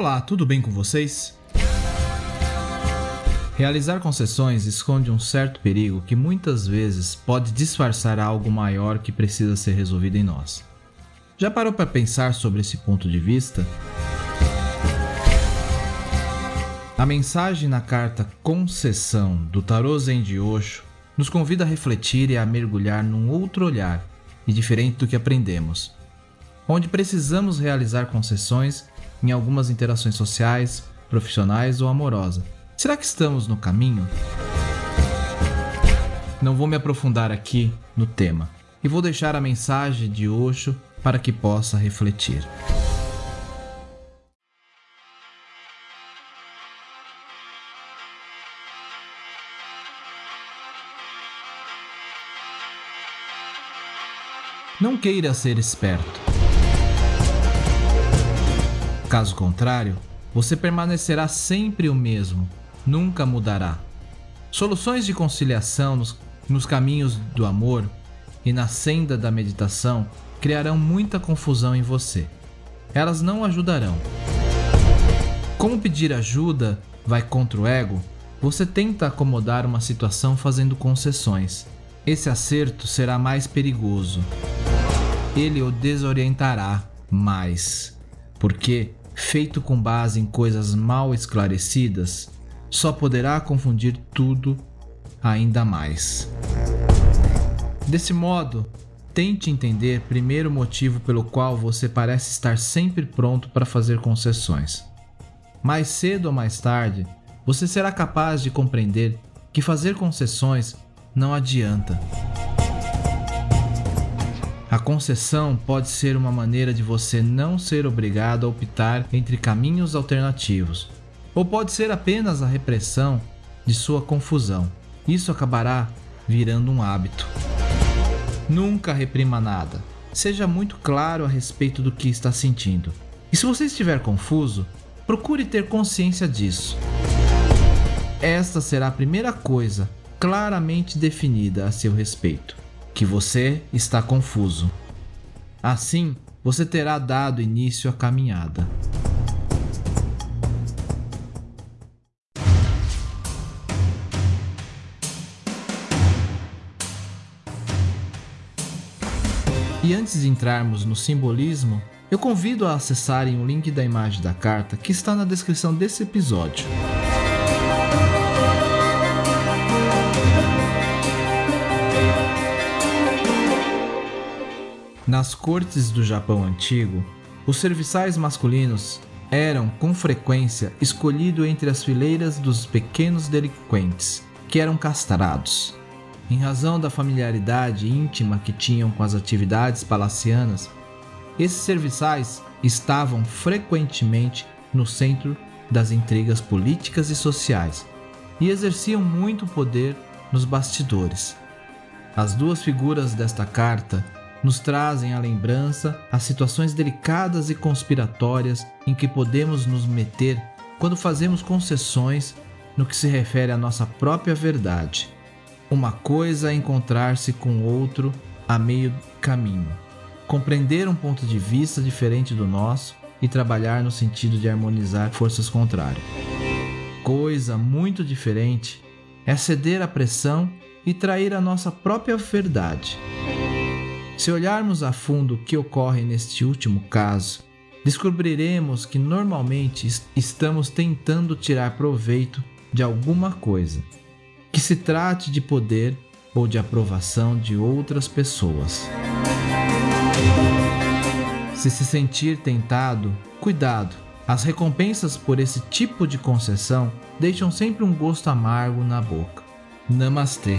Olá, tudo bem com vocês? Realizar concessões esconde um certo perigo que muitas vezes pode disfarçar algo maior que precisa ser resolvido em nós. Já parou para pensar sobre esse ponto de vista? A mensagem na carta Concessão do Tarô Zen de Osho nos convida a refletir e a mergulhar num outro olhar e diferente do que aprendemos, onde precisamos realizar concessões em algumas interações sociais, profissionais ou amorosa. Será que estamos no caminho? Não vou me aprofundar aqui no tema e vou deixar a mensagem de Osho para que possa refletir. Não queira ser esperto. Caso contrário, você permanecerá sempre o mesmo, nunca mudará. Soluções de conciliação nos, nos caminhos do amor e na senda da meditação criarão muita confusão em você. Elas não ajudarão. Como pedir ajuda vai contra o ego, você tenta acomodar uma situação fazendo concessões. Esse acerto será mais perigoso. Ele o desorientará mais, porque feito com base em coisas mal esclarecidas, só poderá confundir tudo ainda mais. Desse modo, tente entender primeiro o motivo pelo qual você parece estar sempre pronto para fazer concessões. Mais cedo ou mais tarde, você será capaz de compreender que fazer concessões não adianta. A concessão pode ser uma maneira de você não ser obrigado a optar entre caminhos alternativos, ou pode ser apenas a repressão de sua confusão. Isso acabará virando um hábito. Nunca reprima nada. Seja muito claro a respeito do que está sentindo. E se você estiver confuso, procure ter consciência disso. Esta será a primeira coisa claramente definida a seu respeito que você está confuso. Assim, você terá dado início à caminhada. E antes de entrarmos no simbolismo, eu convido a acessarem o link da imagem da carta que está na descrição desse episódio. Nas cortes do Japão antigo, os serviçais masculinos eram com frequência escolhidos entre as fileiras dos pequenos delinquentes, que eram castrados. Em razão da familiaridade íntima que tinham com as atividades palacianas, esses serviçais estavam frequentemente no centro das intrigas políticas e sociais e exerciam muito poder nos bastidores. As duas figuras desta carta nos trazem à lembrança as situações delicadas e conspiratórias em que podemos nos meter quando fazemos concessões no que se refere à nossa própria verdade. Uma coisa é encontrar-se com outro a meio caminho, compreender um ponto de vista diferente do nosso e trabalhar no sentido de harmonizar forças contrárias. Coisa muito diferente é ceder à pressão e trair a nossa própria verdade. Se olharmos a fundo o que ocorre neste último caso, descobriremos que normalmente estamos tentando tirar proveito de alguma coisa, que se trate de poder ou de aprovação de outras pessoas. Se se sentir tentado, cuidado. As recompensas por esse tipo de concessão deixam sempre um gosto amargo na boca. Namastê.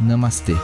Namastê.